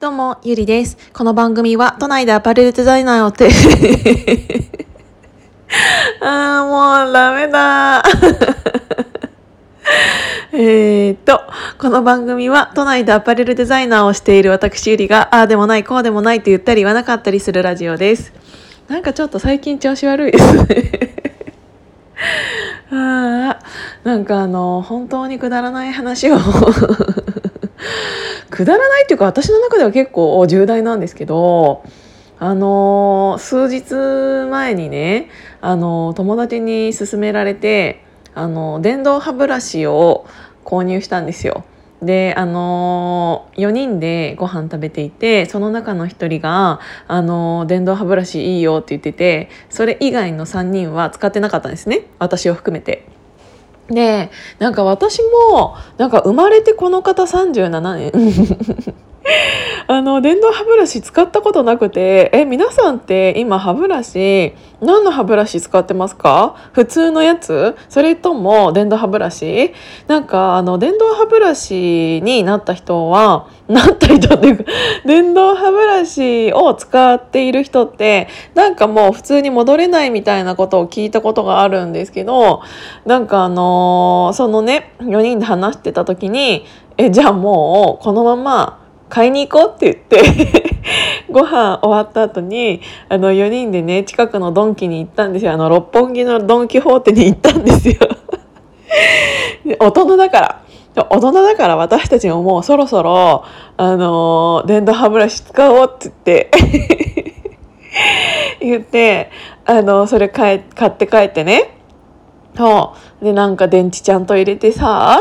どうも、ゆりです。この番組は都内でアパレルデザイナーをて、あーもうダメだ。えっと、この番組は都内でアパレルデザイナーをしている私ゆりが、ああでもない、こうでもないと言ったり言わなかったりするラジオです。なんかちょっと最近調子悪いですね。あーなんかあの、本当にくだらない話をくだらないっていうか私の中では結構重大なんですけどあの数日前にねあの友達に勧められてあの電動歯ブラシを購入したんですよ。であの4人でご飯食べていてその中の1人があの電動歯ブラシいいよって言っててそれ以外の3人は使ってなかったんですね私を含めて。でなんか私もなんか生まれてこの方37年。あの電動歯ブラシ使ったことなくてえ皆さんって今歯ブラシ何の歯ブラシ使ってますか？普通のやつ？それとも電動歯ブラシ？なんかあの電動歯ブラシになった人はなった人っていうか 電動歯ブラシを使っている人ってなんかもう普通に戻れないみたいなことを聞いたことがあるんですけどなんかあのそのね4人で話してた時にえじゃあもうこのまま買いに行こうって言って ご飯終わった後にあの4人でね近くのドンキに行ったんですよ。あの六本木のドン・キホーテに行ったんですよ。で 大人だから。大人だから私たちももうそろそろあの電動歯ブラシ使おうって言って 言ってあのそれ買え買って帰ってね。そう。でなんか電池ちゃんと入れてさ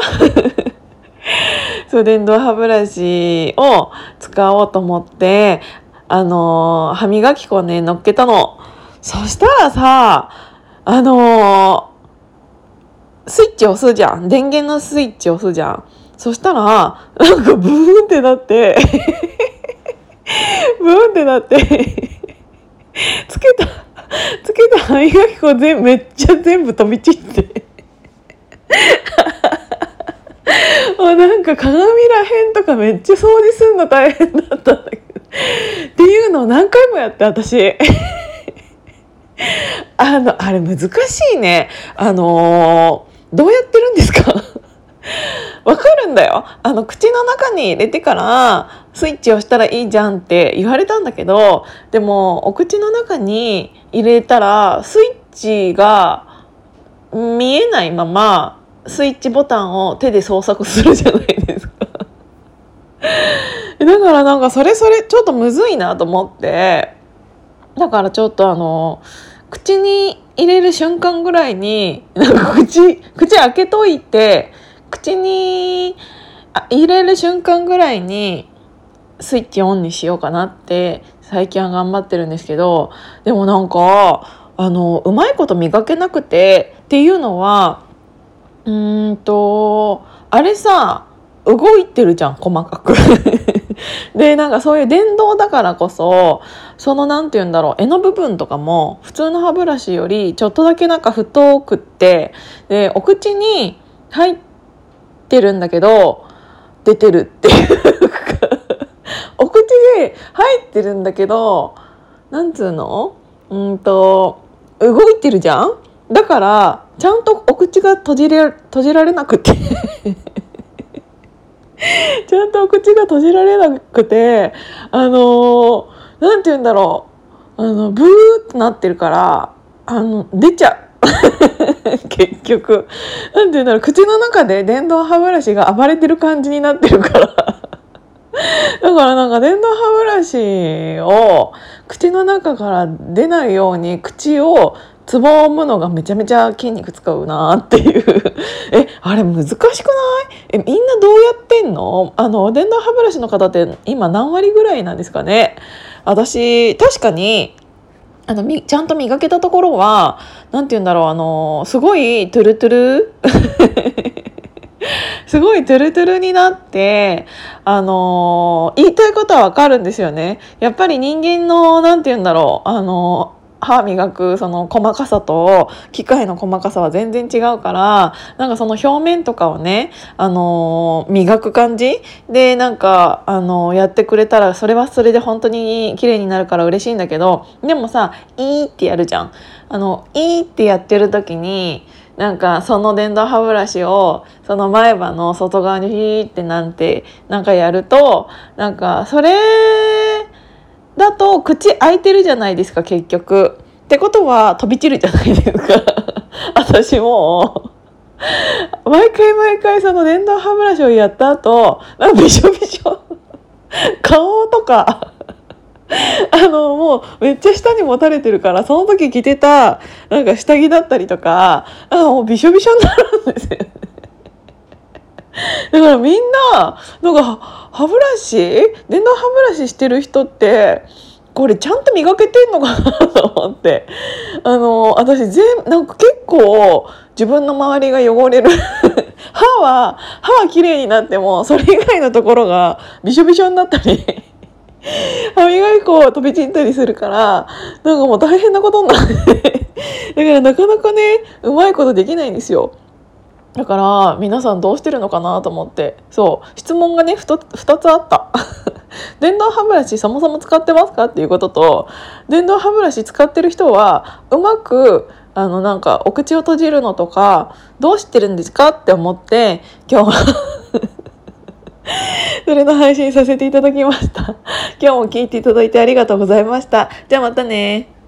そう電動歯ブラシを使おうと思ってあの歯磨き粉ね乗っけたの。そしたらさあのスイッチ押すじゃん。電源のスイッチ押すじゃん。そしたらなんかブーンってなって。ブーンってなって。つけたつけた歯磨き粉全めっちゃ全部飛び散って。もうなんか鏡らへんとかめっちゃ掃除するの大変だったんだけど。っていうのを何回もやって私。あのあれ難しいね。あのーどうやってるんですか？わかるんだよ。あの口の中に入れてからスイッチをしたらいいじゃんって言われたんだけどでもお口の中に入れたらスイッチが見えないままスイッチボタンを手で操作するじゃないですか。だからなんかそれそれちょっとむずいなと思って。だからちょっとあの口に入れる瞬間ぐらいになんか口口開けといて口にあ入れる瞬間ぐらいにスイッチオンにしようかなって最近は頑張ってるんですけどでもなんかあのうまいこと磨けなくてっていうのはうんとあれさ動いてるじゃん細かく。でなんかそういう電動だからこそそのなんて言うんだろう柄の部分とかも普通の歯ブラシよりちょっとだけなんか太くってでお口に入ってるんだけど出てるっていうか お口で入ってるんだけどなんつうの？うんと動いてるじゃん？だからちゃんとお口が閉じれ閉じられなくて。ちゃんとお口が閉じられなくてあのーなんて言うんだろう。あのブーってなってるからあの出ちゃう。結局。なんて言うんだろう。口の中で電動歯ブラシが暴れてる感じになってるから。だからなんか電動歯ブラシを口の中から出ないように口をつぼむのがめちゃめちゃ筋肉使うなっていう。えあれ難しくない？えみんなどうやってんの？あの電動歯ブラシの方って今何割ぐらいなんですかね？私確かにあのみちゃんと磨けたところはなんて言うんだろうあのすごいトゥルトゥル？すごいトゥルトゥルになってあの言いたいことはわかるんですよね。やっぱり人間のなんて言うんだろうあの歯磨くその細かさと機械の細かさは全然違うからなんかその表面とかをね、あのー、磨く感じでなんか、あのー、やってくれたらそれはそれで本当に綺麗になるから嬉しいんだけどでもさ「いい」ってやるじゃん。あの「いい」ってやってる時になんかその電動歯ブラシをその前歯の外側にヒーってなんてなんかやるとなんかそれだと口開いてるじゃないですか結局。ってことは飛び散るじゃないですか 私も毎回毎回その電動歯ブラシをやった後なんかびしょびしょ 顔とか あのもうめっちゃ下にもたれてるからその時着てたなんか下着だったりとかなんかもうびしょびしょになるんですよね。だからみんななんか歯ブラシ電動歯ブラシしてる人ってこれちゃんと磨けてんのかなと思って。あの私全なんか結構自分の周りが汚れる。歯は歯は綺麗になってもそれ以外のところがびしょびしょになったり。歯磨き粉飛び散ったりするからなんかもう大変なことになって。だからなかなかねうまいことできないんですよ。だから皆さんどうしてるのかなと思って。そう。質問がね 2, 2つあった。電動歯ブラシそもそも使ってますかっていうことと電動歯ブラシ使ってる人はうまくあのなんかお口を閉じるのとかどうしてるんですかって思って今日は それの配信させていただきました。今日も聞いていただいてありがとうございました。じゃあまたね。